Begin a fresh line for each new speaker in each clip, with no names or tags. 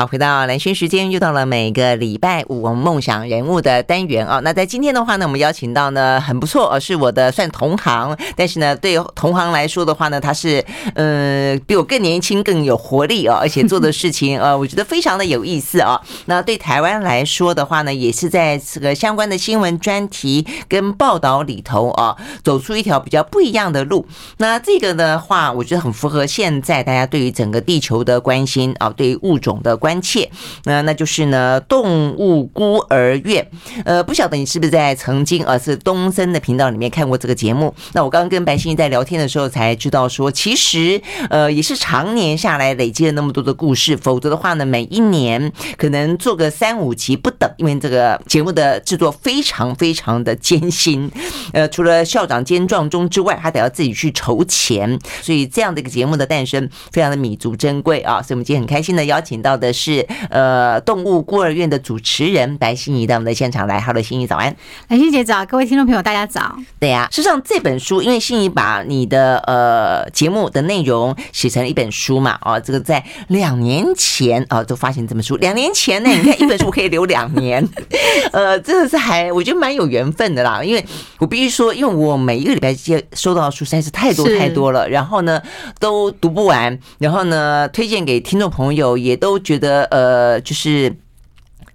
好，回到蓝轩时间，又到了每个礼拜五我们梦想人物的单元啊。那在今天的话呢，我们邀请到呢很不错，呃，是我的算同行，但是呢，对同行来说的话呢，他是呃比我更年轻、更有活力啊，而且做的事情呃，我觉得非常的有意思啊。那对台湾来说的话呢，也是在这个相关的新闻专题跟报道里头啊，走出一条比较不一样的路。那这个的话，我觉得很符合现在大家对于整个地球的关心啊，对于物种的关。关切，那那就是呢，动物孤儿院。呃，不晓得你是不是在曾经呃是东森的频道里面看过这个节目？那我刚刚跟白欣怡在聊天的时候才知道说，其实呃也是常年下来累积了那么多的故事，否则的话呢，每一年可能做个三五集不等，因为这个节目的制作非常非常的艰辛。呃，除了校长兼撞钟之外，还得要自己去筹钱，所以这样的一个节目的诞生非常的弥足珍贵啊！所以我们今天很开心的邀请到的。是呃，动物孤儿院的主持人白欣怡到我们的现场来，Hello，欣怡早安，
蓝心姐早，各位听众朋友大家早。
对呀、啊，事实上这本书，因为欣怡把你的呃节目的内容写成了一本书嘛，哦，这个在两年前啊就发行这本书，两年前呢，你看一本书可以留两年，呃，真的是还我觉得蛮有缘分的啦，因为我必须说，因为我每一个礼拜接收到的书实在是太多太多了，然后呢都读不完，然后呢推荐给听众朋友也都觉得。的呃，就是。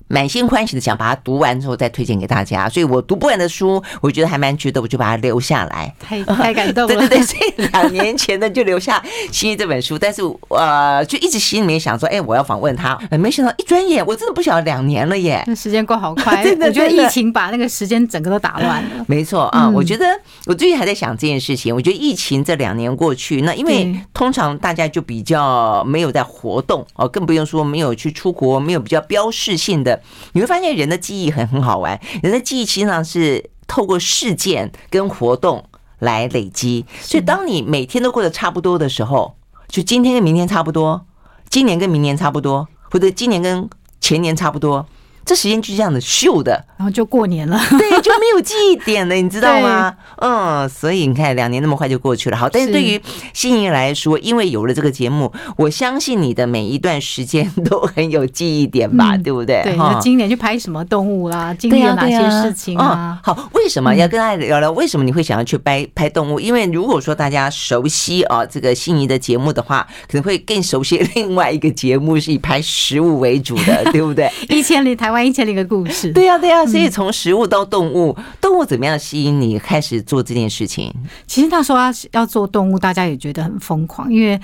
满心欢喜的想把它读完之后再推荐给大家，所以我读不完的书，我觉得还蛮值得，我就把它留下来。
太太感动了，
对对对，所以 两年前呢就留下欣怡这本书，但是呃，就一直心里面想说，哎，我要访问他，没想到一转眼我真的不晓得两年了耶，
那时间过好快。真的，我觉得疫情把那个时间整个都打乱了。
没错啊，我觉得我最近还在想这件事情。我觉得疫情这两年过去，那因为通常大家就比较没有在活动哦，更不用说没有去出国，没有比较标示性的。你会发现人的记忆很很好玩，人的记忆实际上是透过事件跟活动来累积，所以当你每天都过得差不多的时候，就今天跟明天差不多，今年跟明年差不多，或者今年跟前年差不多。这时间就这样子秀的，
然后就过年了，
对，就没有记忆点了，你知道吗？嗯，所以你看，两年那么快就过去了。好，但是对于心仪来说，因为有了这个节目，我相信你的每一段时间都很有记忆点吧，嗯、对不对？
对，那今年去拍什么动物啦？经历了哪些事情啊，啊、嗯？好，为什么要跟大家聊聊？为什么你会想要去拍拍动物？因为如果说大家熟悉啊这个心仪的节目的话，可能会更熟悉另外一个节目是以拍食物为主的，对不对？一千里台湾。万一千零个故事，对呀、啊、对呀、啊，所以从食物到动物，动物怎么样吸引你开始做这件事情？其实他说要要做动物，大家也觉得很疯狂，因为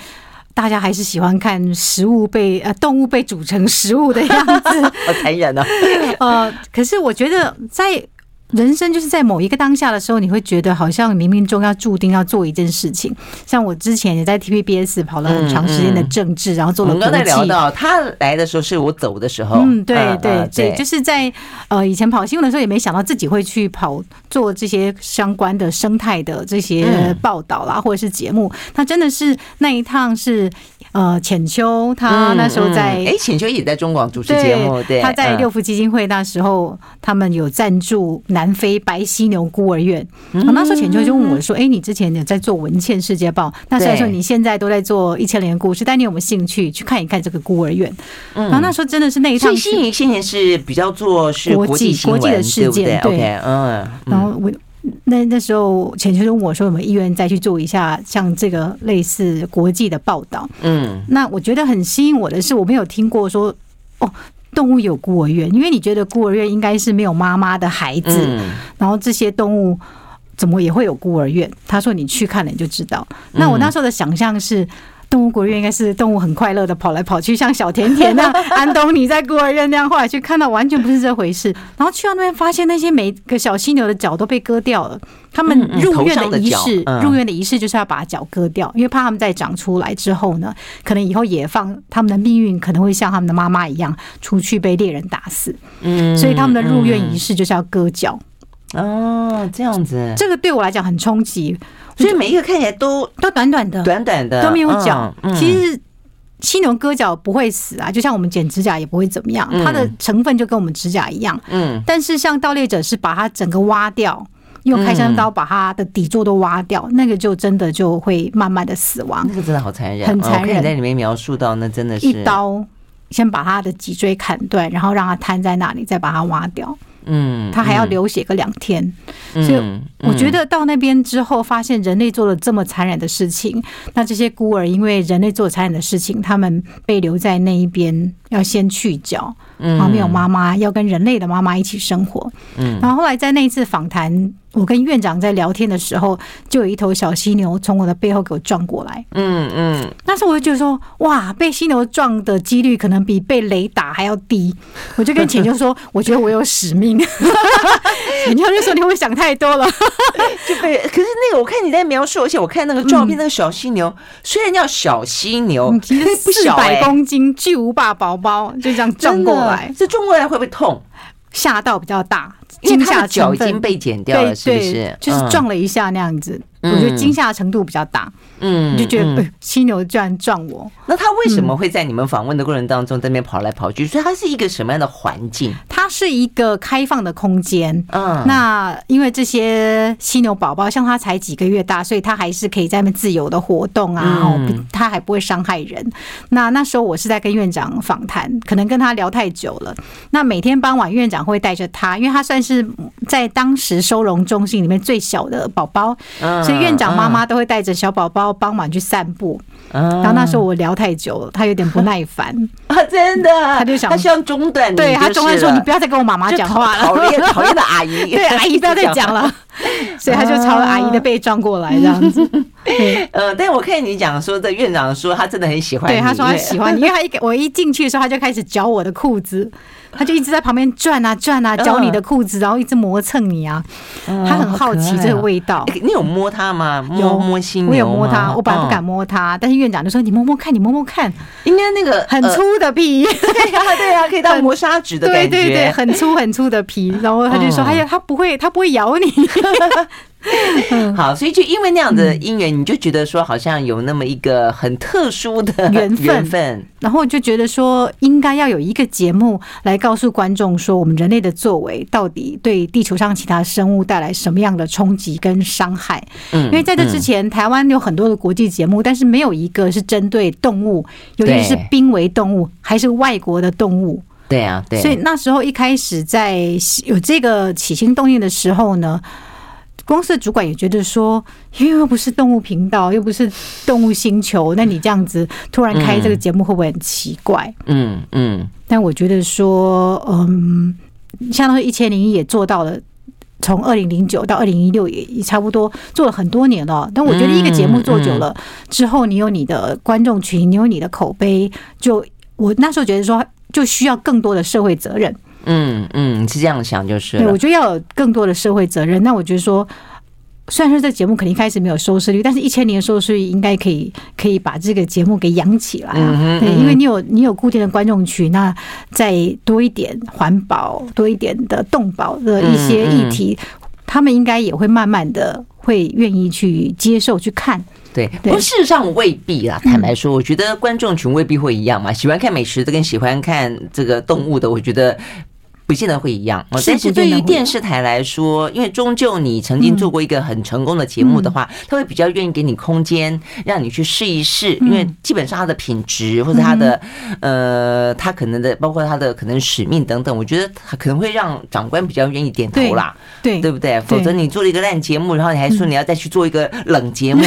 大家还是喜欢看食物被呃动物被煮成食物的样子，好 残忍啊！呃，可是我觉得在。人生就是在某一个当下的时候，你会觉得好像冥冥中要注定要做一件事情。像我之前也在 TVBS 跑了很长时间的政治，然后做了。我们刚才聊到他来的时候，是我走的时候。嗯，对对对，就是在呃以前跑新闻的时候，也没想到自己会去跑做这些相关的生态的这些报道啦，或者是节目。他真的是那一趟是。呃，浅秋他那时候在，哎、嗯，浅、嗯、秋也在中广主持节目，对，他在六福基金会那时候，他们有赞助南非白犀牛孤儿院。嗯，那时候浅秋就问我说：“哎，你之前有在做文茜世界报，那虽然说你现在都在做一千年故事，但你有没有兴趣去看一看这个孤儿院？”嗯，然后那时候真的是那一趟，所以欣怡现在是比较做是国际国际的事件，对，对，嗯，然后我。那那时候，钱秋就问我说：“有没有意愿再去做一下像这个类似国际的报道？”嗯，那我觉得很吸引我的是，我没有听过说哦，动物有孤儿院，因为你觉得孤儿院应该是没有妈妈的孩子，然后这些动物怎么也会有孤儿院？他说：“你去看了你就知道。”那我那时候的想象是。动物孤儿院应该是动物很快乐的跑来跑去，像小甜甜那样，安东尼在孤儿院那样。后来去看到完全不是这回事，然后去到那边发现那些每个小犀牛的脚都被割掉了。他们入院的仪式，入院的仪式就是要把脚割掉，因为怕他们再长出来之后呢，可能以后也放他们的命运可能会像他们的妈妈一样，出去被猎人打死。嗯，所以他们的入院仪式就是要割脚。哦，这样子，这个对我来讲很冲击。所以每一个看起来都都短短的，短短的都没有脚。其实犀牛割脚不会死啊，就像我们剪指甲也不会怎么样，它的成分就跟我们指甲一样。嗯，但是像盗猎者是把它整个挖掉，用开山刀把它的底座都挖掉，那个就真的就会慢慢的死亡。那个真的好残忍，很残忍。你在里面描述到那真的是一刀先把它的脊椎砍断，然后让它瘫在那里，再把它挖掉。
嗯，
他还要流血个两天，嗯，所以我觉得到那边之后，发现人类做了这么残忍的事情，嗯，那这些孤儿因为人类做残忍的事情，他们被留在那一边，要先去角，然后没有妈妈，要跟人类的妈妈一起生活。嗯，然后后来在那一次访谈。我跟院长在聊天的时候，就有一头小犀牛从我的背后给我撞过来。嗯嗯，那时候我就觉得说，哇，被犀牛撞的几率可能比被雷打还要低。我就跟浅秋说，我觉得我有使命。浅秋就说，你会想太多了。
就被，可是那个我看你在描述，而且我看那个照片，那个小犀牛虽然叫小犀牛，
其实 四百公斤巨无霸宝宝就这样撞过来，
这撞过来会不会痛？
吓到比较大。
因为他的脚已经被剪掉了，是不是？
就是撞了一下那样子。我觉得惊吓程度比较大，嗯，就觉得呃，犀牛居然撞我。
那他为什么会在你们访问的过程当中在那边跑来跑去？所以它是一个什么样的环境？
它是一个开放的空间。嗯，那因为这些犀牛宝宝像它才几个月大，所以它还是可以在那边自由的活动啊，它还不会伤害人。那那时候我是在跟院长访谈，可能跟他聊太久了。那每天傍晚院长会带着他，因为他算是在当时收容中心里面最小的宝宝。嗯。院长妈妈都会带着小宝宝傍晚去散步，然后那时候我聊太久了，他有点不耐烦。
啊，真的，
他就想
他希望中断，
对他中断说，你不要再跟我妈妈讲话了，
讨厌讨厌的阿姨，
对阿姨不要再讲了，所以他就朝阿姨的背撞过来这样子。
呃，但我看你讲说的院长说他真的很喜欢你，
对他说他喜欢你，因为他一我一进去的时候他就开始嚼我的裤子。他就一直在旁边转啊转啊，嚼你的裤子，然后一直磨蹭你啊。他很好奇这个味道。
你有摸他吗？摸摸犀牛？
我有摸他，我本来不敢摸他，但是院长就说：“你摸摸看，你摸摸看。”
应该那个
很粗的皮，
对呀对呀，可以当磨砂纸的感觉。
对对对，很粗很粗的皮。然后他就说：“哎呀，他不会，他不会咬你。”
好，所以就因为那样的因缘，你就觉得说好像有那么一个很特殊的 缘分，
然后就觉得说应该要有一个节目来告诉观众说，我们人类的作为到底对地球上其他生物带来什么样的冲击跟伤害。嗯，因为在这之前，台湾有很多的国际节目，但是没有一个是针对动物，尤其是濒危动物，还是外国的动物。
对啊，对。
所以那时候一开始在有这个起心动念的时候呢。公司的主管也觉得说，因为又不是动物频道，又不是动物星球，那你这样子突然开这个节目会不会很奇怪？嗯嗯。但我觉得说，嗯，相当于一千零一夜也做到了，从二零零九到二零一六也也差不多做了很多年了。但我觉得一个节目做久了之后，你有你的观众群，你有你的口碑，就我那时候觉得说，就需要更多的社会责任。
嗯嗯，是这样想就是。
对，我觉得要有更多的社会责任。那我觉得说，虽然说这节目肯定开始没有收视率，但是一千年的收视率应该可以可以把这个节目给养起来啊。对，因为你有你有固定的观众群，那再多一点环保，多一点的动保的一些议题，他们应该也会慢慢的会愿意去接受去看。
对，不过事实上未必啦。坦白说，我觉得观众群未必会一样嘛。喜欢看美食的跟喜欢看这个动物的，我觉得。不见得会一样，但是对于电视台来说，因为终究你曾经做过一个很成功的节目的话，他会比较愿意给你空间，让你去试一试。因为基本上它的品质或者它的呃，它可能的包括它的可能使命等等，我觉得可能会让长官比较愿意点头啦，对对不对？否则你做了一个烂节目，然后你还说你要再去做一个冷节目。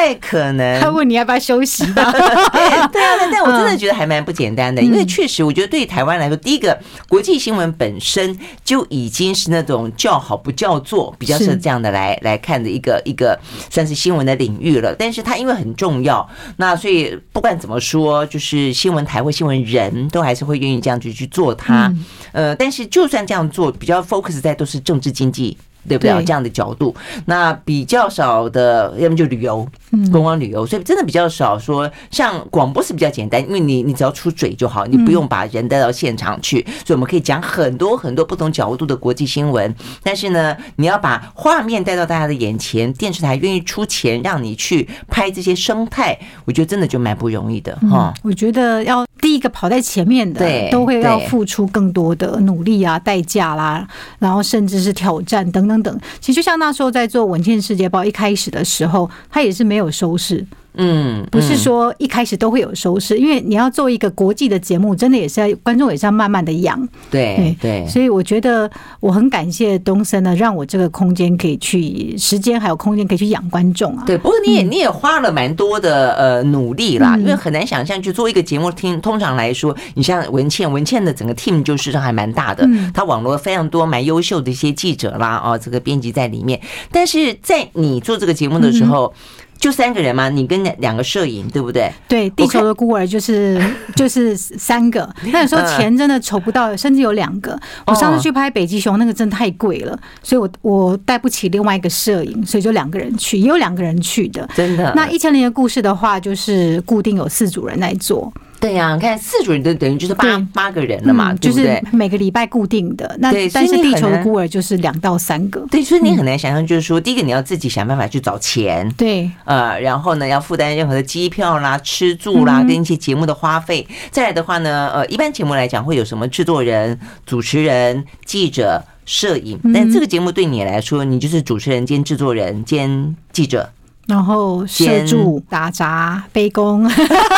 太可能。他
问你要不要休息吧？
对啊，但我真的觉得还蛮不简单的，因为确实，我觉得对于台湾来说，第一个国际新闻本身就已经是那种叫好不叫座，比较是这样的来来看的一个一个算是新闻的领域了。但是它因为很重要，那所以不管怎么说，就是新闻台或新闻人都还是会愿意这样去去做它。呃，但是就算这样做，比较 focus 在都是政治经济。对不对？这样的角度，那比较少的，要么就旅游，观光旅游，所以真的比较少说。像广播是比较简单，因为你你只要出嘴就好，你不用把人带到现场去，所以我们可以讲很多很多不同角度的国际新闻。但是呢，你要把画面带到大家的眼前，电视台愿意出钱让你去拍这些生态，我觉得真的就蛮不容易的哈。
我觉得要第一个跑在前面的，对，都会要付出更多的努力啊、代价啦，然后甚至是挑战等等。等等，其实就像那时候在做《文茜世界报》一开始的时候，他也是没有收视，
嗯，
不是说一开始都会有收视，因为你要做一个国际的节目，真的也是要观众也是要慢慢的养。
对对，
所以我觉得我很感谢东森呢，让我这个空间可以去时间还有空间可以去养观众啊。
对，不过你也你也花了蛮多的呃努力啦，因为很难想象去做一个节目，听通常来说，你像文倩，文倩的整个 team 就是还蛮大的，他网络非常多蛮优秀的一些记者啦，哦，这个编辑在里面，但是在你做这个节目的时候。就三个人嘛？你跟两两个摄影，对不对？
对，地球的孤儿就是 就是三个。那有时候钱真的筹不到，甚至有两个。我上次去拍北极熊，那个真的太贵了，所以我我带不起另外一个摄影，所以就两个人去，也有两个人去的。
真的。
那一千零的故事的话，就是固定有四组人来做。
对呀、啊，你看四组人都等于就是八八个人了嘛，对不对？
就是每个礼拜固定的。那但是地球的孤儿就是两到三个。
对，所以你很难想象，就是说，第一个你要自己想办法去找钱，
对，
呃，然后呢要负担任何的机票啦、吃住啦，跟一些节目的花费。再来的话呢，呃，一般节目来讲会有什么制作人、主持人、记者、摄影，但这个节目对你来说，你就是主持人兼制作人兼记者。
然后摄助、打杂、背工，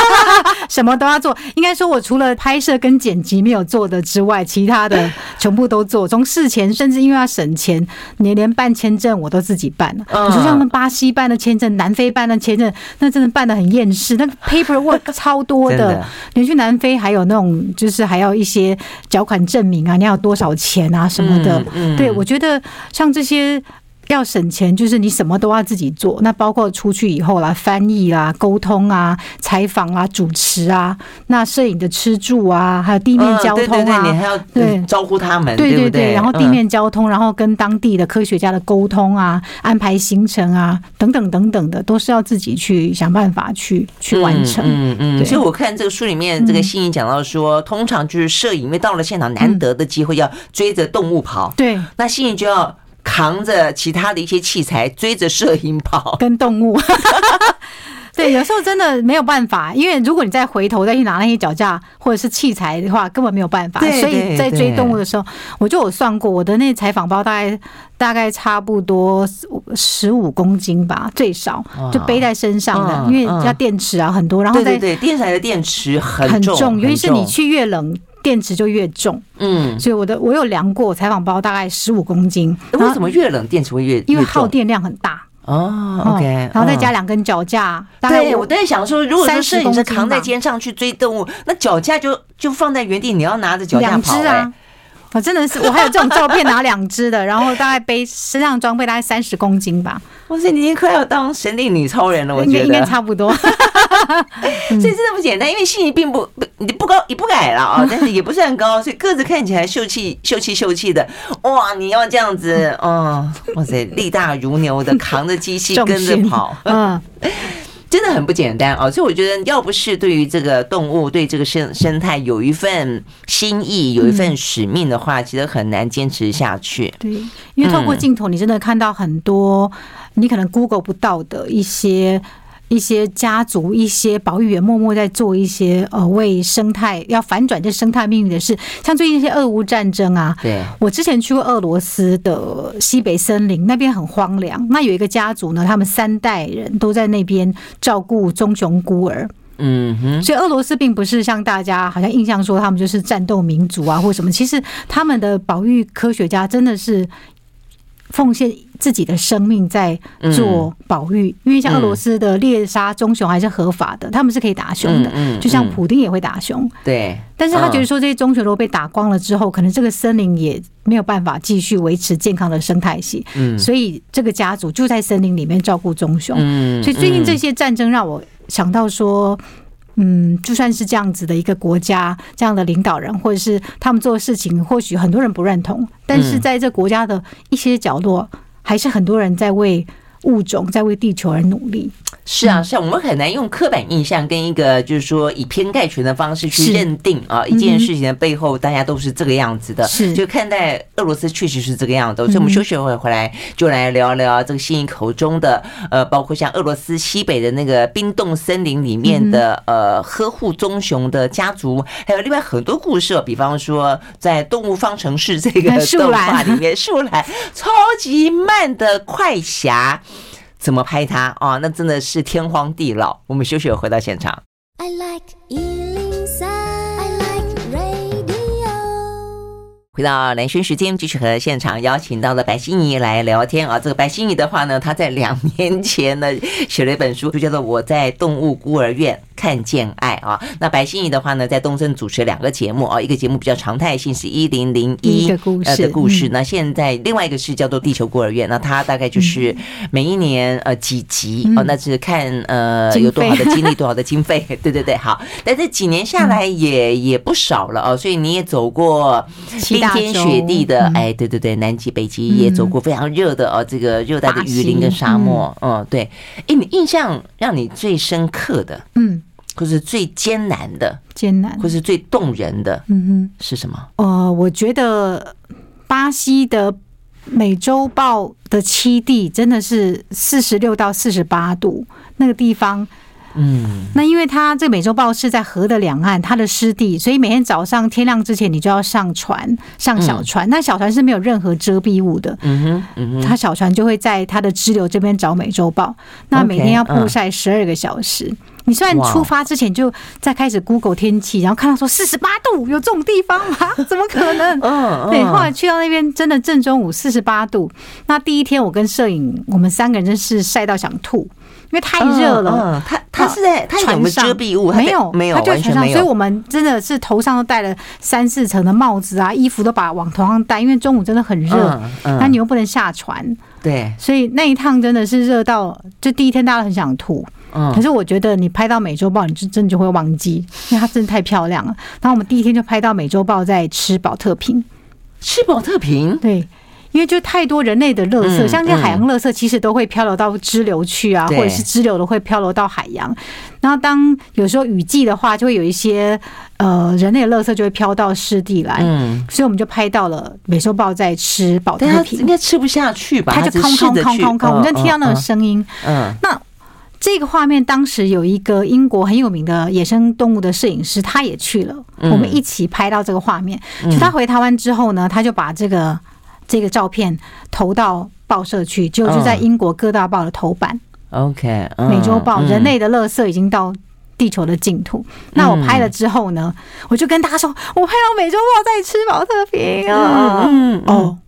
什么都要做。应该说，我除了拍摄跟剪辑没有做的之外，其他的 全部都做。从事前，甚至因为要省钱，你连办签证我都自己办了。你说像那巴西办的签证、南非办的签证，那真的办的很厌世，那个 paperwork 超多的。你去南非还有那种，就是还要一些缴款证明啊，你要多少钱啊什么的。对，我觉得像这些。要省钱，就是你什么都要自己做。那包括出去以后啦，翻译啦、沟通啊、采访啊、主持啊，那摄影的吃住啊，还有地面交通啊，
你还要对招呼他们，
对对对。然后地面交通，然后跟当地的科学家的沟通啊，安排行程啊，等等等等的，都是要自己去想办法去去完成。
嗯嗯。所以我看这个书里面，这个欣怡讲到说，通常就是摄影，因为到了现场难得的机会，要追着动物跑。
对，
那欣怡就要。扛着其他的一些器材，追着摄影跑，
跟动物。对，有时候真的没有办法，因为如果你再回头再去拿那些脚架或者是器材的话，根本没有办法。所以在追动物的时候，我就有算过，我的那采访包大概大概差不多十五公斤吧，最少就背在身上的，因为要电池啊很多，然后
对对对，电台的电池很重，
尤其是你去越冷。电池就越重，嗯，所以我的我有量过，采访包大概十五公斤。
为什么越冷电池会越？
因为耗电量很大
哦。OK，
然后再加两根脚架。
对，我在想说，如果说摄影师扛在肩上去追动物，那脚架就就放在原地，你要拿着脚架跑啊。
我真的是，我还有这种照片，拿两只的，然后大概背身上装备大概三十公斤吧。
哇塞，你已经快要当神力女超人了，我觉得
应该差不多。
所以真的不简单，因为欣怡并不不你不高也不矮了啊，但是也不是很高，所以个子看起来秀气秀气秀气的。哇，你要这样子，嗯，哇塞，力大如牛的扛着机器跟着跑，嗯。真的很不简单啊！所以我觉得，要不是对于这个动物、对这个生生态有一份心意、有一份使命的话，其实很难坚持下去。
对，因为透过镜头，你真的看到很多你可能 Google 不到的一些。一些家族、一些保育员默默在做一些呃，为生态要反转这生态命运的事，像最近一些俄乌战争啊。
对，
我之前去过俄罗斯的西北森林，那边很荒凉。那有一个家族呢，他们三代人都在那边照顾棕熊孤儿。嗯哼，所以俄罗斯并不是像大家好像印象说他们就是战斗民族啊，或什么。其实他们的保育科学家真的是。奉献自己的生命在做保育，因为像俄罗斯的猎杀棕熊还是合法的，他们是可以打熊的，就像普丁也会打熊。
对，
但是他觉得说这些棕熊如果被打光了之后，可能这个森林也没有办法继续维持健康的生态系。嗯，所以这个家族就在森林里面照顾棕熊。嗯，所以最近这些战争让我想到说。嗯，就算是这样子的一个国家，这样的领导人，或者是他们做的事情，或许很多人不认同，但是在这国家的一些角落，还是很多人在为物种、在为地球而努力。
是啊，是啊，我们很难用刻板印象跟一个就是说以偏概全的方式去认定啊一件事情的背后，大家都是这个样子的。是，就看待俄罗斯确实是这个样子。所以我们休息会回来就来聊聊这个欣怡口中的呃，包括像俄罗斯西北的那个冰冻森林里面的呃呵护棕熊的家族，还有另外很多故事，比方说在《动物方程式》这个 动画里面，树懒超级慢的快侠。怎么拍它啊？那真的是天荒地老。我们休息，回到现场。I like 回到蓝轩时间，继续和现场邀请到了白心怡来聊天啊。这个白心怡的话呢，她在两年前呢写了一本书，就叫做《我在动物孤儿院看见爱》啊。那白心怡的话呢，在东森主持两个节目啊，一个节目比较常态性是一零零一的故事的故事。那现在另外一个是叫做《地球孤儿院》，那它大概就是每一年呃几集哦，那是看呃有多少的精力，多少的经费。对对对，好。但这几年下来也也不少了哦，所以你也走过。冰天雪地的，哎，对对对，南极、北极也走过非常热的哦，这个热带的雨林跟沙漠，嗯，对。哎，你印象让你最深刻的，嗯，或是最艰难的，
艰难，
或是最动人的，嗯哼，是什么？
哦，我觉得巴西的美洲豹的栖地真的是四十六到四十八度那个地方。嗯，那因为它这个美洲豹是在河的两岸，它的湿地，所以每天早上天亮之前，你就要上船，上小船。那小船是没有任何遮蔽物的。嗯哼，嗯哼，它小船就会在它的支流这边找美洲豹。那每天要曝晒十二个小时。你虽然出发之前就在开始 Google 天气，然后看到说四十八度，有这种地方吗？怎么可能？嗯，对。后来去到那边，真的正中午四十八度。那第一天我跟摄影，我们三个人真是晒到想吐。因为太热了，
嗯，他他是在他有没有遮蔽物？
没有，
没有，
他就船上，所以我们真的是头上都戴了三四层的帽子啊，衣服都把往头上戴，因为中午真的很热，那你又不能下船，对，所以那一趟真的是热到，就第一天大家都很想吐，嗯，可是我觉得你拍到美洲豹，你就真的就会忘记，因为它真的太漂亮了。然后我们第一天就拍到美洲豹在吃宝特瓶，
吃宝特瓶，
对。因为就太多人类的垃圾，像这些海洋垃圾，其实都会漂流到支流去啊，或者是支流的会漂流到海洋。然后当有时候雨季的话，就会有一些呃人类的垃圾就会飘到湿地来。嗯，所以我们就拍到了美洲豹在吃保特瓶，
应该吃不下去吧？
它就空空空空空，我们就听到那个声音。嗯，那这个画面当时有一个英国很有名的野生动物的摄影师，他也去了，我们一起拍到这个画面。就他回台湾之后呢，他就把这个。这个照片投到报社去，就就在英国各大报的头版。
OK，
美洲豹，人类的垃圾已经到地球的净土。那我拍了之后呢，我就跟大家说，我拍到美洲豹在吃保特瓶啊。嗯哦，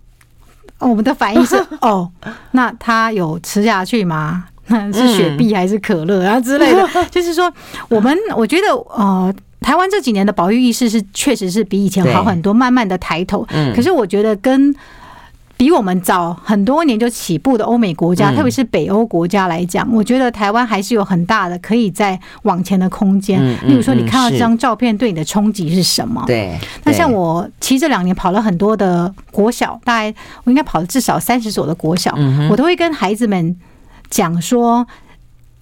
我们的反应是 哦，那它有吃下去吗？是雪碧还是可乐啊之类的？就是说，我们我觉得呃，台湾这几年的保育意识是确实是比以前好很多，慢慢的抬头。可是我觉得跟比我们早很多年就起步的欧美国家，特别是北欧国家来讲，我觉得台湾还是有很大的可以再往前的空间。例如说，你看到这张照片对你的冲击是什么？对。那像我其实这两年跑了很多的国小，大概我应该跑了至少三十所的国小，我都会跟孩子们讲说。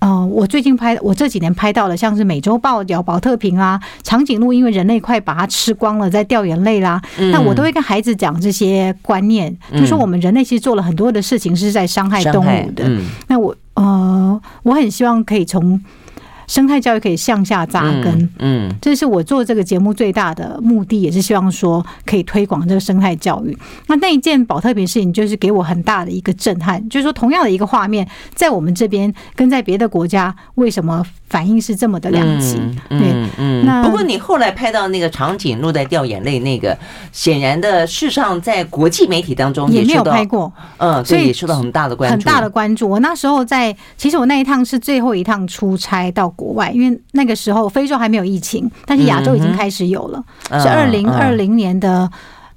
哦，我最近拍，我这几年拍到了，像是美洲豹咬宝特瓶啊，长颈鹿因为人类快把它吃光了，在掉眼泪啦。那我都会跟孩子讲这些观念，就说我们人类其实做了很多的事情是在伤害动物的。那我呃，我很希望可以从。生态教育可以向下扎根，嗯，这是我做这个节目最大的目的，也是希望说可以推广这个生态教育。那那一件保特瓶事情，就是给我很大的一个震撼，就是说同样的一个画面，在我们这边跟在别的国家，为什么反应是这么的两极？对，
嗯，那不过你后来拍到那个长颈鹿在掉眼泪，那个显然的，事实上在国际媒体当中
也没有拍过，
嗯，所以也受到很大的关注，
很大的关注。我那时候在，其实我那一趟是最后一趟出差到国外，因为那个时候非洲还没有疫情，但是亚洲已经开始有了，是二零二零年的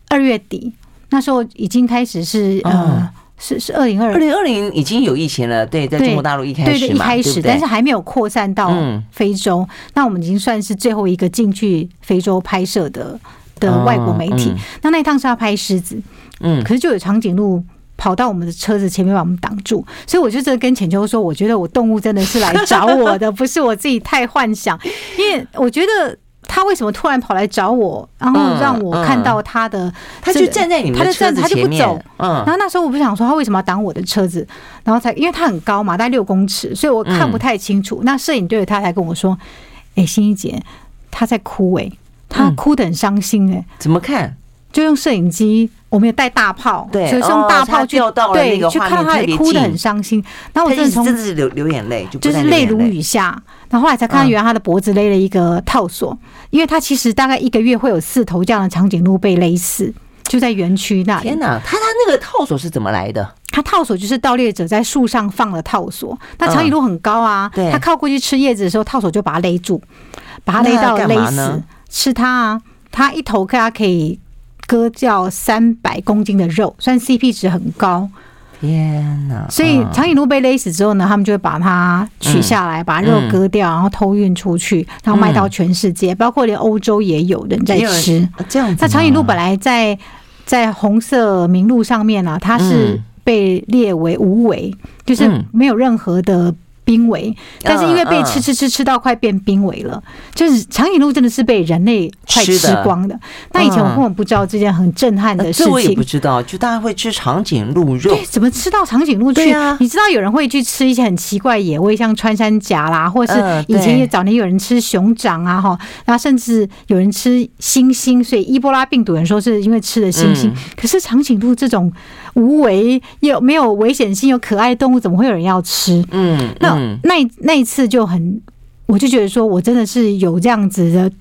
二月底，那时候已经开始是呃，是是二零二
二零二零已经有疫情了，对，在中国大陆一开始
对对一开始，但是还没有扩散到非洲。那我们已经算是最后一个进去非洲拍摄的的外国媒体。那那一趟是要拍狮子，嗯，可是就有长颈鹿。跑到我们的车子前面把我们挡住，所以我就这跟浅秋说，我觉得我动物真的是来找我的，不是我自己太幻想。因为我觉得他为什么突然跑来找我，然后让我看到他的，
他就站在你们的车子前面，
嗯，然后那时候我不想说他为什么要挡我的车子，然后才因为他很高嘛，大概六公尺，所以我看不太清楚。那摄影队的他才跟我说：“哎，欣怡姐，他在哭，哎，他哭得很伤心，哎，
怎么看？”
就用摄影机，我们有带大炮，
对，
所以用大炮去、对，去看到他哭得很伤心。然后我真的从
真的是流流眼泪，
就是泪如雨下。然后后来才看到，原来他的脖子勒了一个套索，嗯、因为他其实大概一个月会有四头这样的长颈鹿被勒死，就在园区那里。
天哪，他他那个套索是怎么来的？
他套索就是盗猎者在树上放了套索，那长颈鹿很高啊，嗯、他靠过去吃叶子的时候，套索就把它勒住，把它勒到勒死，吃它啊，他一头他可以。割掉三百公斤的肉，算 CP 值很高。
天哪！
所以长颈鹿被勒死之后呢，他们就会把它取下来，把肉割掉，然后偷运出去，然后卖到全世界，包括连欧洲也有人在吃。这样子，那长颈鹿本来在在红色名录上面呢，它是被列为无危，就是没有任何的。濒危，但是因为被吃吃吃吃到快变濒危了，就是长颈鹿真的是被人类快吃光的。那以前我根本不知道这件很震撼的事情，
这我也不知道，就大家会吃长颈鹿肉，
对，怎么吃到长颈鹿去？你知道有人会去吃一些很奇怪野味，像穿山甲啦，或者是以前也早年有人吃熊掌啊，哈，然后甚至有人吃猩猩，所以伊波拉病毒人说是因为吃了猩猩，可是长颈鹿这种。无为又没有危险性又可爱的动物，怎么会有人要吃？嗯，那那那一次就很，我就觉得说我真的是有这样子的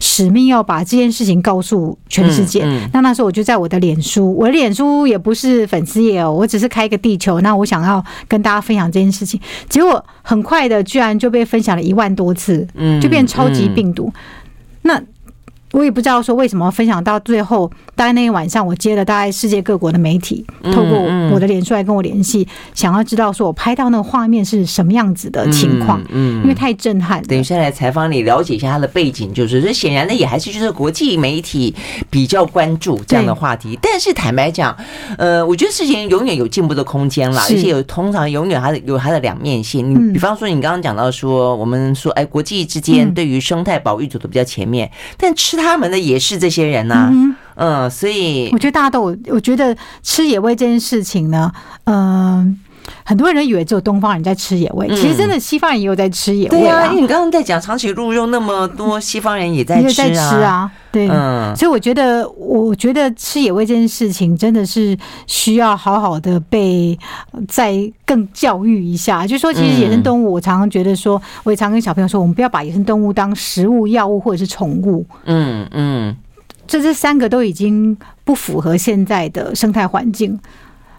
使命，要把这件事情告诉全世界。那那时候我就在我的脸书，我的脸书也不是粉丝页哦，我只是开一个地球。那我想要跟大家分享这件事情，结果很快的居然就被分享了一万多次，就变超级病毒。那。我也不知道说为什么分享到最后，大概那一晚上，我接了大概世界各国的媒体，透过我的脸书来跟我联系，想要知道说我拍到那个画面是什么样子的情况，嗯，因为太震撼。
等于现在来采访你，了解一下他的背景，就是这显然呢也还是就是国际媒体比较关注这样的话题。但是坦白讲，呃，我觉得事情永远有进步的空间啦，而且有通常永远还是有它的两面性。你比方说，你刚刚讲到说，我们说哎，国际之间对于生态保育走的比较前面，但吃。他们的也是这些人呐、啊，嗯，所以
我觉得大家都，我觉得吃野味这件事情呢，嗯。很多人以为只有东方人在吃野味，其实真的西方人也有在吃野味。
对啊，因为你刚刚在讲长颈鹿肉那么多，西方人也在吃
啊。对，所以我觉得，我觉得吃野味这件事情真的是需要好好的被再更教育一下。就是说，其实野生动物，我常常觉得说，我也常跟小朋友说，我们不要把野生动物当食物、药物或者是宠物。嗯嗯，这这三个都已经不符合现在的生态环境。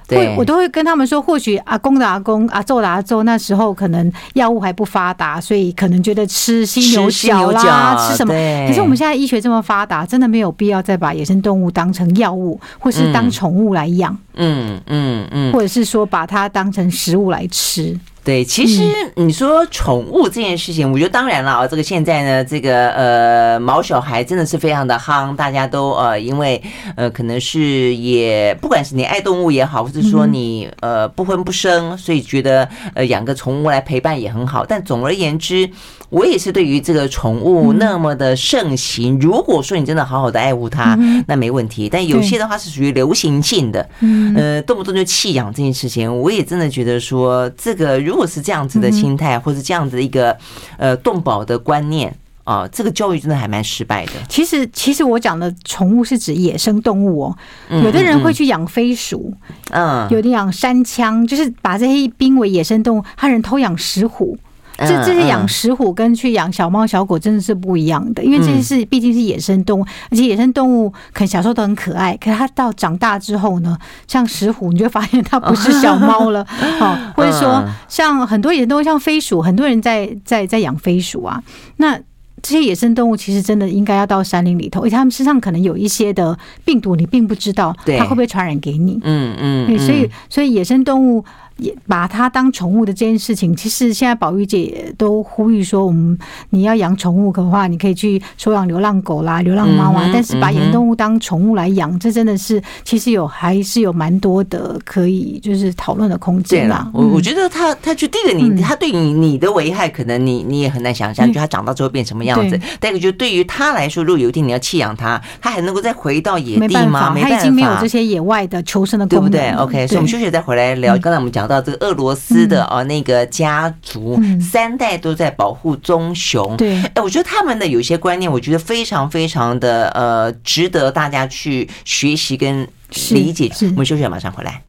会，我都会跟他们说，或许阿公的阿公、阿祖的阿祖那时候可能药物还不发达，所以可能觉得吃犀牛角啦，吃什么？可是我们现在医学这么发达，真的没有必要再把野生动物当成药物，或是当宠物来养。嗯嗯嗯，或者是说把它当成食物来吃。
对，其实你说宠物这件事情，我觉得当然了啊。这个现在呢，这个呃，毛小孩真的是非常的夯，大家都呃，因为呃，可能是也不管是你爱动物也好，或者说你呃不婚不生，所以觉得呃养个宠物来陪伴也很好。但总而言之，我也是对于这个宠物那么的盛行，如果说你真的好好的爱护它，那没问题。但有些的话是属于流行性的，呃，动不动就弃养这件事情，我也真的觉得说这个如。如果是这样子的心态，或者这样子的一个呃动保的观念啊，这个教育真的还蛮失败的。
其实，其实我讲的宠物是指野生动物哦。有的人会去养飞鼠，嗯，有的养山羌，就是把这些濒危野生动物，他人偷养石虎。这这些养石虎跟去养小猫小狗真的是不一样的，因为这些是毕竟是野生动物，而且野生动物可能小时候都很可爱，可是它到长大之后呢，像石虎，你就发现它不是小猫了，哦，或者说像很多野生动物，像飞鼠，很多人在在在养飞鼠啊，那这些野生动物其实真的应该要到山林里头，而且它们身上可能有一些的病毒，你并不知道它会不会传染给你，嗯嗯，所以所以野生动物。也把它当宠物的这件事情，其实现在保育界都呼吁说，我们你要养宠物的话，你可以去收养流浪狗啦、流浪猫啊。但是把野生动物当宠物来养，这真的是其实有还是有蛮多的可以就是讨论的空间啦。
我我觉得他他就第一个你他对你你的危害，可能你你也很难想象，就他长大之后变什么样子。第二个就对于他来说，如果有一天你要弃养他，他还能够再回到野地吗？
没办法，他已经没有这些野外的求生的功能，
对不对？OK，所以我们休息再回来聊。刚才我们讲。讲到这个俄罗斯的哦那个家族，三代都在保护棕熊。
对，
哎，我觉得他们的有些观念，我觉得非常非常的呃，值得大家去学习跟理解。我们休息，马上回来。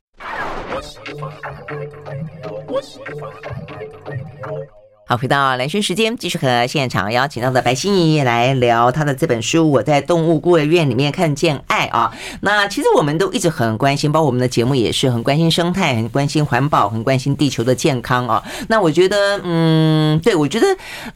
好，回到兰萱时间，继续和现场邀请到的白欣怡来聊她的这本书《我在动物孤儿院里面看见爱》啊。那其实我们都一直很关心，包括我们的节目也是很关心生态、很关心环保、很关心地球的健康啊。那我觉得，嗯，对，我觉得，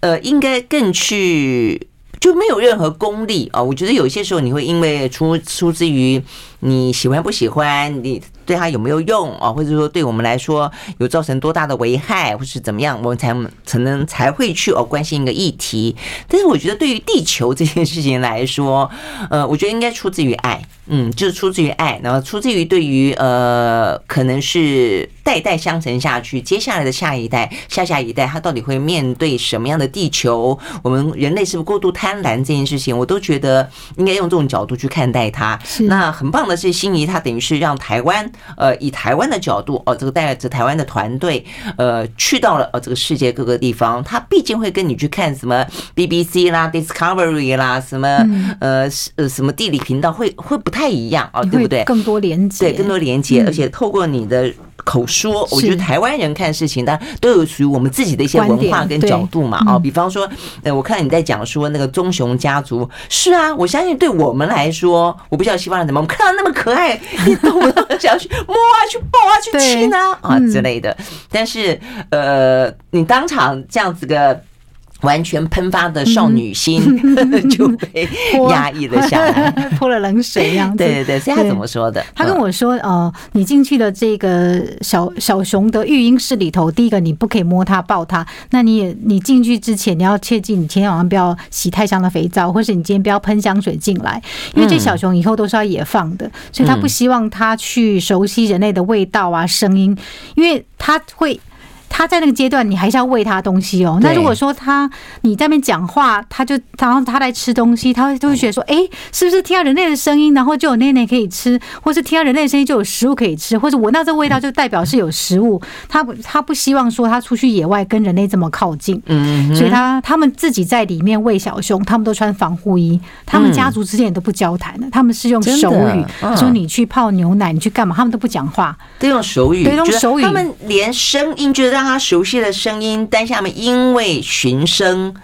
呃，应该更去就没有任何功利啊。我觉得有些时候你会因为出出自于你喜欢不喜欢你。对它有没有用啊？或者说对我们来说有造成多大的危害，或是怎么样，我们才才能才会去哦关心一个议题。但是我觉得对于地球这件事情来说，呃，我觉得应该出自于爱，嗯，就是出自于爱，然后出自于对于呃，可能是代代相承下去，接下来的下一代、下下一代，他到底会面对什么样的地球？我们人类是不是过度贪婪这件事情？我都觉得应该用这种角度去看待它。那很棒的是，心仪他等于是让台湾。呃，以台湾的角度哦，这个带着台湾的团队，呃，去到了呃这个世界各个地方，他毕竟会跟你去看什么 BBC 啦、Discovery 啦，什么呃呃什么地理频道，会会不太一样哦，对不对？
更多连接，
对，更多连接，而且透过你的。口说，我觉得台湾人看事情，当然都有属于我们自己的一些文化跟角度嘛。哦，比方说，呃，我看你在讲说那个棕熊家族，是啊，我相信对我们来说，我不知道西方人怎么，我们看到那么可爱，你懂不动想要去摸啊、去抱啊、去亲啊啊之类的。但是，呃，你当场这样子个。完全喷发的少女心 就被压抑了下来，
泼了冷水一样子。
对 对对，所以他怎么说的？
他跟我说：“呃，你进去的这个小小熊的育婴室里头，第一个你不可以摸它、抱它。那你也你进去之前，你要切记，你今天晚上不要洗太香的肥皂，或是你今天不要喷香水进来，因为这小熊以后都是要野放的，所以他不希望它去熟悉人类的味道啊、声音，因为它会。”他在那个阶段，你还是要喂他东西哦。那如果说他你在那边讲话，他就然后他在吃东西，他会就会觉得说，哎，是不是听到人类的声音，然后就有奶奶可以吃，或是听到人类的声音就有食物可以吃，或者闻到这个味道就代表是有食物。他不他不希望说他出去野外跟人类这么靠近，嗯，所以他他们自己在里面喂小熊，他们都穿防护衣，他们家族之间也都不交谈的，他们是用手语，说你去泡牛奶，你去干嘛，他们都不讲话，
都用手语，
对，用手语，
他们连声音觉得。他熟悉的声音，但下面因为寻声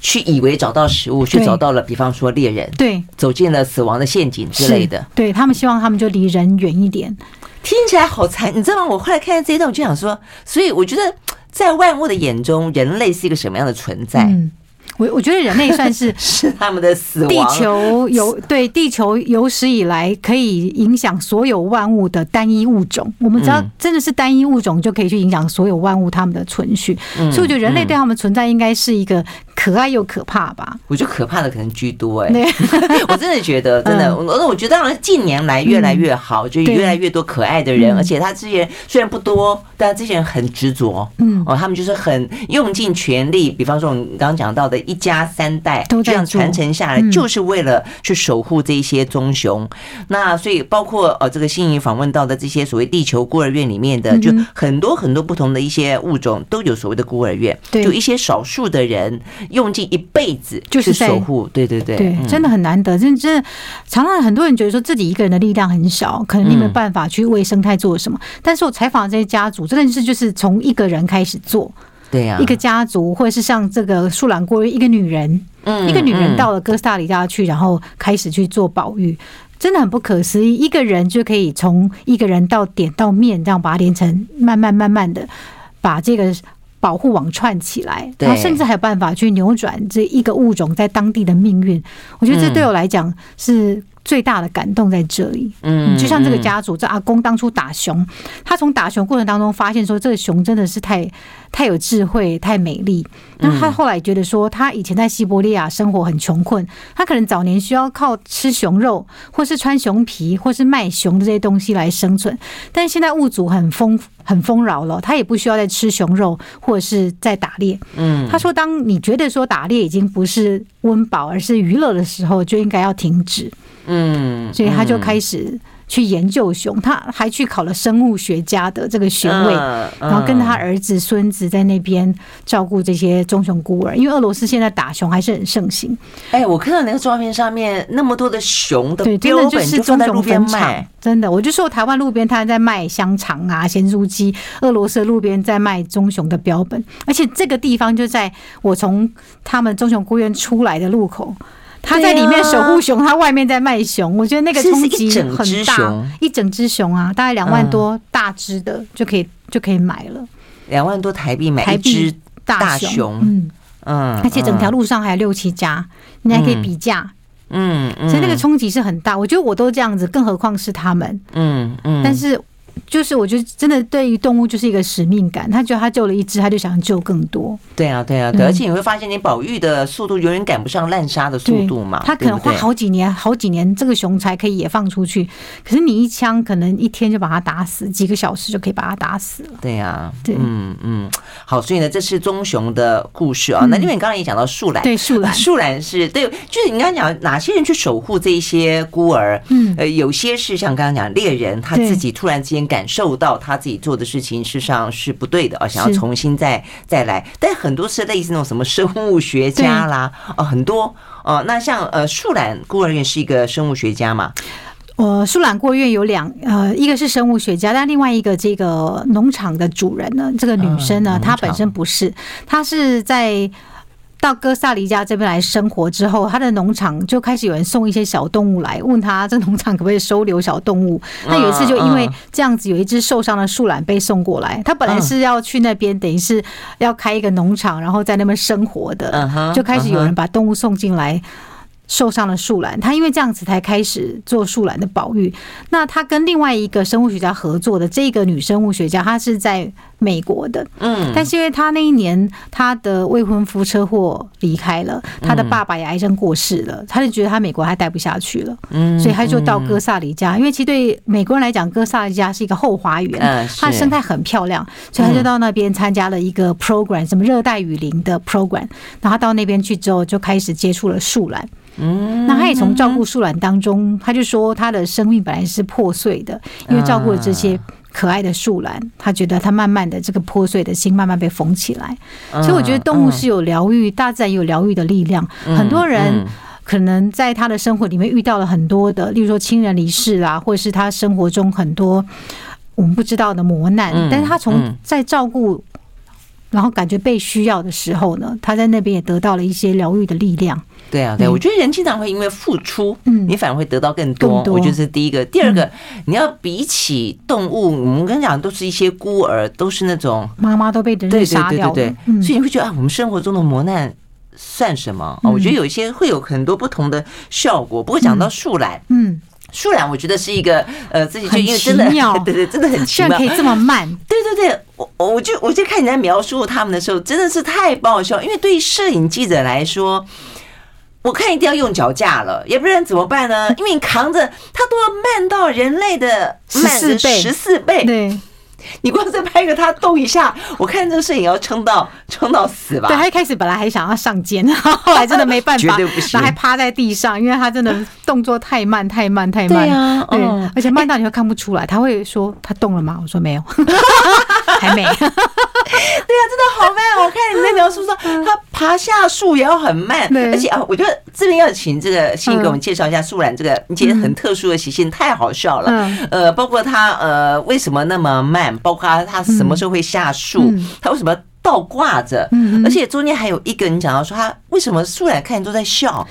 去以为找到食物，去找到了，比方说猎人，
对，
走进了死亡的陷阱之类的。
对，他们希望他们就离人远一点，
听起来好残，你知道吗？我后来看到这一段，我就想说，所以我觉得在万物的眼中，人类是一个什么样的存在？嗯
我我觉得人类算是
是他们的死亡。
地球有 对地球有史以来可以影响所有万物的单一物种。我们只要真的是单一物种，就可以去影响所有万物它们的存续。所以我觉得人类对他们存在应该是一个可爱又可怕吧。
我觉得可怕的可能居多哎。我真的觉得真的，我我觉得当然近年来越来越好，就越来越多可爱的人，而且他之前虽然不多，但这些人很执着。嗯哦，他们就是很用尽全力。比方说我们刚刚讲到的。一家三代这样传承下来，就是为了去守护这些棕熊。那所以包括呃，这个欣怡访问到的这些所谓地球孤儿院里面的，就很多很多不同的一些物种都有所谓的孤儿院。就一些少数的人用尽一辈子就是守护。对对对，
对，真的很难得。真真的，常常很多人觉得说自己一个人的力量很小，可能你没有办法去为生态做什么。但是我采访这些家族，真的是就是从一个人开始做。
对呀，
一个家族，或者是像这个树懒过于，一个女人，嗯一个女人到了哥斯达黎加去，然后开始去做保育，真的很不可思议。一个人就可以从一个人到点到面，这样把它连成，慢慢慢慢的把这个保护网串起来，然后甚至还有办法去扭转这一个物种在当地的命运。我觉得这对我来讲是。最大的感动在这里，嗯，就像这个家族，这阿公当初打熊，他从打熊过程当中发现说，这个熊真的是太太有智慧，太美丽。那他后来觉得说，他以前在西伯利亚生活很穷困，他可能早年需要靠吃熊肉，或是穿熊皮，或是卖熊的这些东西来生存。但是现在物主很丰很丰饶了，他也不需要再吃熊肉，或者是在打猎。嗯，他说，当你觉得说打猎已经不是温饱，而是娱乐的时候，就应该要停止。嗯，所以他就开始去研究熊，他还去考了生物学家的这个学位，然后跟他儿子、孙子在那边照顾这些棕熊孤儿。因为俄罗斯现在打熊还是很盛行。
哎，我看到那个照片上面那么多的熊的标本，
对，真的就是棕熊边卖，真的，我就说台湾路边摊在卖香肠啊、咸酥鸡，俄罗斯路边在卖棕熊的标本，而且这个地方就在我从他们棕熊孤院出来的路口。他在里面守护熊，他外面在卖熊。我觉得那个冲击很大，一整只熊啊，大概两万多大只的就可以就可以买了，
两万多台币买一只大熊，嗯
嗯，而且整条路上还有六七家，你还可以比价，嗯，所以那个冲击是很大。我觉得我都这样子，更何况是他们，嗯嗯，但是。就是我觉得真的对于动物就是一个使命感，他觉得他救了一只，他就想救更多。
对啊，对啊，对，而且你会发现，你保育的速度永远赶不上滥杀的速度嘛。
他可能花好几年、好几年，这个熊才可以也放出去。可是你一枪，可能一天就把它打死，几个小时就可以把它打死了。
对啊，对，嗯嗯。好，所以呢，这是棕熊的故事啊。那因为你刚刚也讲到树懒，
对，树懒，
树懒是对，就是你刚刚讲哪些人去守护这一些孤儿？嗯，呃，有些是像刚刚讲猎人，他自己突然之间感受到他自己做的事情事实上是不对的啊，想要重新再再来。但很多是类似那种什么生物学家啦，哦，很多哦。那像呃树懒孤儿院是一个生物学家嘛？
呃，树懒孤儿院有两呃，一个是生物学家，但另外一个这个农场的主人呢，这个女生呢，她本身不是，她是在。到哥萨黎加这边来生活之后，他的农场就开始有人送一些小动物来，问他这农场可不可以收留小动物。那有一次就因为这样子，有一只受伤的树懒被送过来，他本来是要去那边，等于是要开一个农场，然后在那边生活的，就开始有人把动物送进来。受伤的树懒，他因为这样子才开始做树懒的保育。那他跟另外一个生物学家合作的这个女生物学家，她是在美国的，嗯，但是因为她那一年她的未婚夫车祸离开了，她的爸爸也癌症过世了，她就觉得她美国还待不下去了，嗯，所以她就到哥萨黎加，因为其实对美国人来讲，哥萨黎加是一个后花园，它的生态很漂亮，所以她就到那边参加了一个 program，什么热带雨林的 program，然后到那边去之后，就开始接触了树懒。嗯，那他也从照顾树懒当中，他就说他的生命本来是破碎的，因为照顾了这些可爱的树懒，他觉得他慢慢的这个破碎的心慢慢被缝起来。所以我觉得动物是有疗愈，大自然有疗愈的力量。很多人可能在他的生活里面遇到了很多的，例如说亲人离世啦，或者是他生活中很多我们不知道的磨难，但是他从在照顾，然后感觉被需要的时候呢，他在那边也得到了一些疗愈的力量。
对啊，对，我觉得人经常会因为付出，嗯，你反而会得到更多。我觉得是第一个，第二个，你要比起动物，我们跟你讲，都是一些孤儿，都是那种
妈妈都被人杀掉，
对对对对，所以你会觉得啊，我们生活中的磨难算什么？我觉得有一些会有很多不同的效果。不过讲到树懒，嗯，树懒我觉得是一个呃，自己就因为真的，对对，真的很奇妙，
可以这么慢。
对对对，我我就我就看你在描述他们的时候，真的是太爆笑，因为对于摄影记者来说。我看一定要用脚架了，也不然怎么办呢？因为你扛着它都要慢到人类的慢的十四倍。对，你光是拍个他动一下，我看这个摄影要撑到撑到死吧。
对，他一开始本来还想要上肩，后来真的没办法，绝对不行，他还趴在地上，因为他真的动作太慢太慢太慢。对啊，对，而且慢到你会看不出来。他会说他动了吗？我说没有。还没，对
啊，真的好慢。我看你在描述说，他爬下树也要很慢，而且啊，我觉得这边要请这个欣怡给我们介绍一下树懒这个你觉得很特殊的习性，太好笑了。呃，包括他呃为什么那么慢，包括他他什么时候会下树，他为什么倒挂着，而且中间还有一个人讲到说他为什么树来看人都在笑。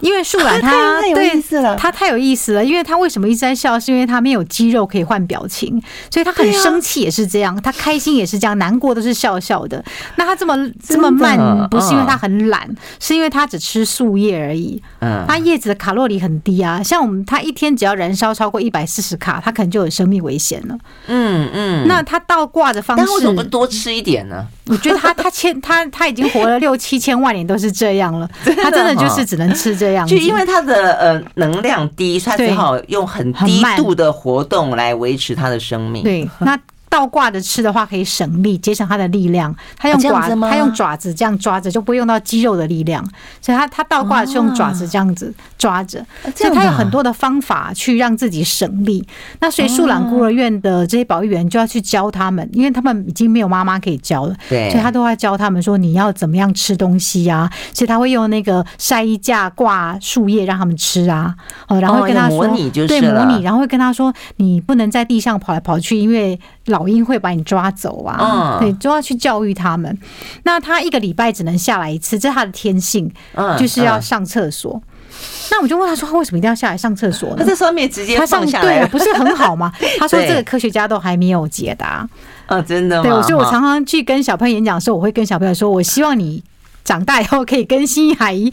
因为树懒它对，它太有意思了。因为它为什么一直在笑？是因为它没有肌肉可以换表情，所以它很生气也是这样，它开心也是这样，难过都是笑笑的。那它这么这么慢，不是因为它很懒，是因为它只吃树叶而已。嗯，它叶子的卡路里很低啊。像我们，它一天只要燃烧超过一百四十卡，它可能就有生命危险了。嗯嗯。那它倒挂的方式，
为什么不多吃一点呢？
我觉得它它千它它已经活了六七千万年都是这样了，它真的就是只能吃这样。
就因为它的呃能量低，它只好用很低度的活动来维持它的生命。
对，那倒挂着吃的话，可以省力，节省它的力量。它用爪，它用爪子这样抓着，就不会用到肌肉的力量。所以它它倒挂是用爪子这样子抓着。所以它有很多的方法去让自己省力。那所以树懒孤儿院的这些保育员就要去教他们，因为他们已经没有妈妈可以教了，对，所以他都要教他们说你要怎么样吃东西啊。所以他会用那个晒衣架挂树叶让他们吃啊。哦，然后跟他说，对，模拟，然后会跟他说，你不能在地上跑来跑去，因为老鹰会把你抓走啊。对，就要去教育他们。那他一个礼拜只能下来一次，这是他的天性，就是要上厕所。那我就问他说，他为什么一定要下来上厕所呢？
他在上面直接放下来，
对，不是很好吗？他说这个科学家都还没有解答。
啊，真的吗？
对，所以我常常去跟小朋友演讲的时候，我会跟小朋友说，我希望你。长大以后可以跟新阿姨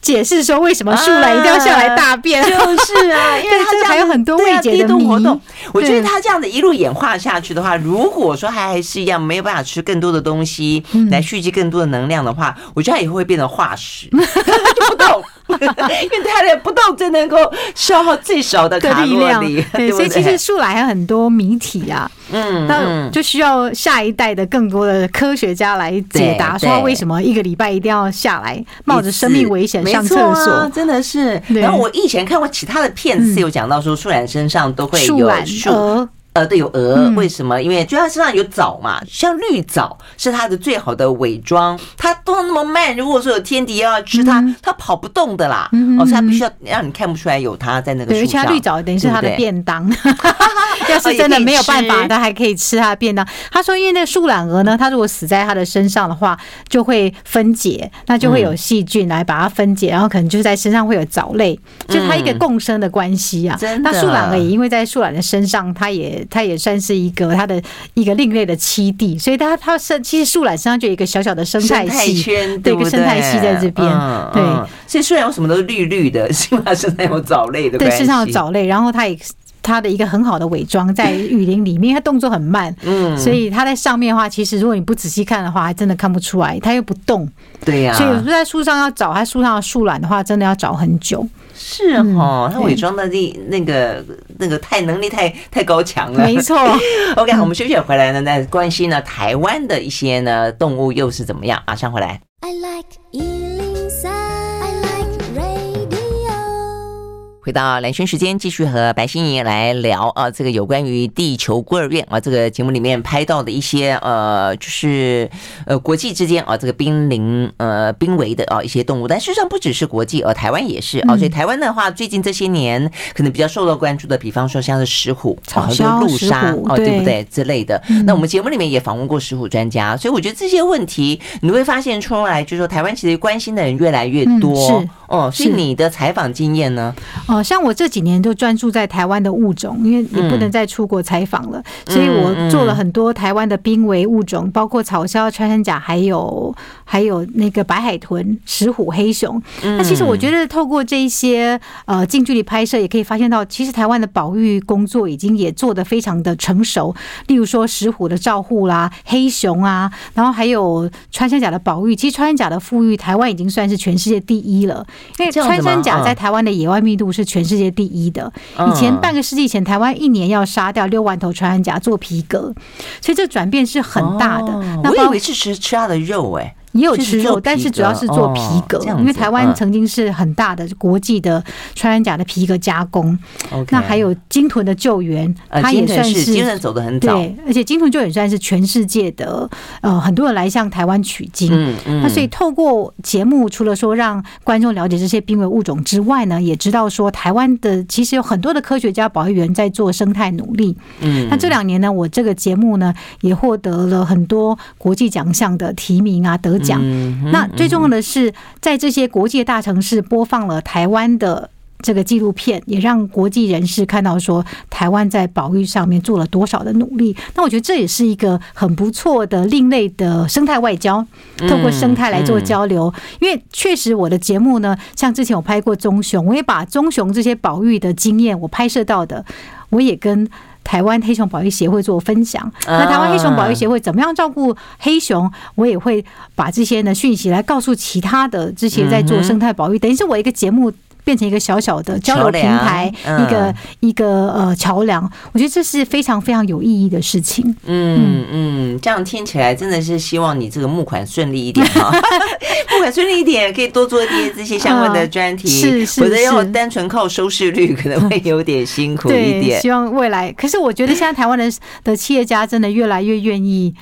解释说，为什么树懒一定要下来大便？
就是啊，因为它这还有很多未解的谜。
活动，
我觉得他这样的一路演化下去的话，如果说还还是一样没有办法吃更多的东西来蓄积更多的能量的话，我觉得它以后会变成化石，就 不动。因为它的不动就能够消耗最少的卡路里，对，
所以其实树懒还有很多谜题啊。嗯，那就需要下一代的更多的科学家来解答，说为什么一个礼拜一定要下来，冒着生命危险上厕所，
真的是。然后我以前看过其他的片子，有讲到说树懒身上都会有树懒。呃，对，有鹅，为什么？因为就它身上有藻嘛，像绿藻是它的最好的伪装。它动那么慢，如果说有天敌要吃它，它跑不动的啦。哦，所以它必须要让你看不出来有它在那个树上。
对，绿藻等于是它的便当。要是真的没有办法，它还可以吃它的便当。他说，因为那树懒蛾呢，它如果死在它的身上的话，就会分解，那就会有细菌来把它分解，然后可能就是在身上会有藻类，就它一个共生的关系啊。那树懒蛾也因为在树懒的身上，它也。它也算是一个它的一个另类的栖地，所以它它是其实树懒身上就有一个小小的生态系，圈对，一个生态系在这边，对，
所以虽然有什么都是绿绿的，起码身上有藻类的，
对，身上有藻类，然后它也它的一个很好的伪装在雨林里面，它动作很慢，嗯，所以它在上面的话，其实如果你不仔细看的话，还真的看不出来，它又不动，
对呀，
所以在树上要找它树上的树懒的话，真的要找很久。
是哦，他伪装的那那个那个太能力太太高强了。
没错。
OK，我们休息回来呢，那关心呢台湾的一些呢动物又是怎么样？马上回来。I like 回到蓝轩时间，继续和白心怡来聊啊，这个有关于地球孤儿院啊，这个节目里面拍到的一些呃，就是呃国际之间啊，这个濒临呃濒危的啊一些动物，但事实上不只是国际，而台湾也是啊。所以台湾的话，最近这些年可能比较受到关注的，比方说像是石虎、很多陆鲨哦，对不对之类的。那我们节目里面也访问过石虎专家，所以我觉得这些问题你会发现出来，就是说台湾其实关心的人越来越多。是哦，是你的采访经验呢？
哦，像我这几年都专注在台湾的物种，因为你不能再出国采访了，所以我做了很多台湾的濒危物种，包括草鸮、穿山甲，还有还有那个白海豚、石虎、黑熊。那其实我觉得透过这一些呃近距离拍摄，也可以发现到，其实台湾的保育工作已经也做得非常的成熟。例如说石虎的照护啦，黑熊啊，然后还有穿山甲的保育。其实穿山甲的富裕，台湾已经算是全世界第一了，因为穿山甲在台湾的野外密度是全世界第一的。以前半个世纪前，台湾一年要杀掉六万头穿山甲做皮革，所以这转变是很大的。
那我以为是吃吃它的肉哎。
也有吃肉，但是主要是做皮革，因为台湾曾经是很大的国际的穿山甲的皮革加工。那还有鲸豚的救援，它也算是
鲸豚走得很早，
对，而且鲸豚救援算是全世界的呃很多人来向台湾取经。那所以透过节目，除了说让观众了解这些濒危物种之外呢，也知道说台湾的其实有很多的科学家、保育员在做生态努力。嗯，那这两年呢，我这个节目呢也获得了很多国际奖项的提名啊，得。讲，那最重要的是，在这些国际大城市播放了台湾的这个纪录片，也让国际人士看到说台湾在保育上面做了多少的努力。那我觉得这也是一个很不错的另类的生态外交，透过生态来做交流。因为确实我的节目呢，像之前我拍过棕熊，我也把棕熊这些保育的经验，我拍摄到的，我也跟。台湾黑熊保育协会做分享，那台湾黑熊保育协会怎么样照顾黑熊？我也会把这些呢讯息来告诉其他的这些在做生态保育，等于是我一个节目变成一个小小的交流平台，一个一个呃桥梁。我觉得这是非常非常有意义的事情。
嗯嗯，这样听起来真的是希望你这个募款顺利一点哈，募款顺利一点，可以多做一些这些相关的专题。是是，否则要单纯靠收视率可能会有点辛苦一点。
希望未来，可是我觉得现在台湾的的企业家真的越来越愿意。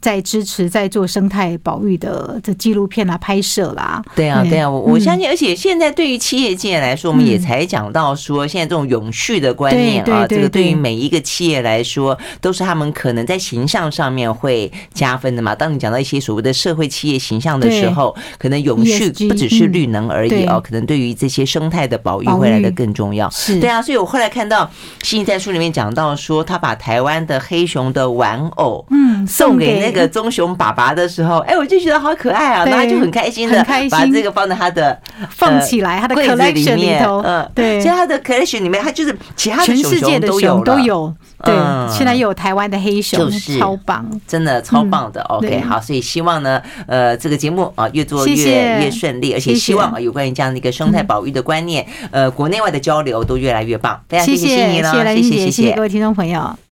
在支持在做生态保育的这纪录片啦、拍摄啦，
对啊，对啊，我我相信，而且现在对于企业界来说，我们也才讲到说，现在这种永续的观念啊，这个对于每一个企业来说，都是他们可能在形象上面会加分的嘛。当你讲到一些所谓的社会企业形象的时候，可能永续不只是绿能而已哦，可能对于这些生态的保育会来的更重要。是，对啊，所以我后来看到信在书里面讲到说，他把台湾的黑熊的玩偶，嗯，送给那。那个棕熊爸爸的时候，哎，我就觉得好可爱啊，然后就很开心的把这个放在他的
放起来，他的 collection 里头，嗯，对，
其实他的 collection 里面，他就是其他的全世界的熊
都有，对，现在有台湾的黑熊，超棒，
真的超棒的。OK，好，所以希望呢，呃，这个节目啊越做越越顺利，而且希望啊有关于这样的一个生态保育的观念，呃，国内外的交流都越来越棒。非常谢谢你了，谢谢谢谢。各位听众朋友。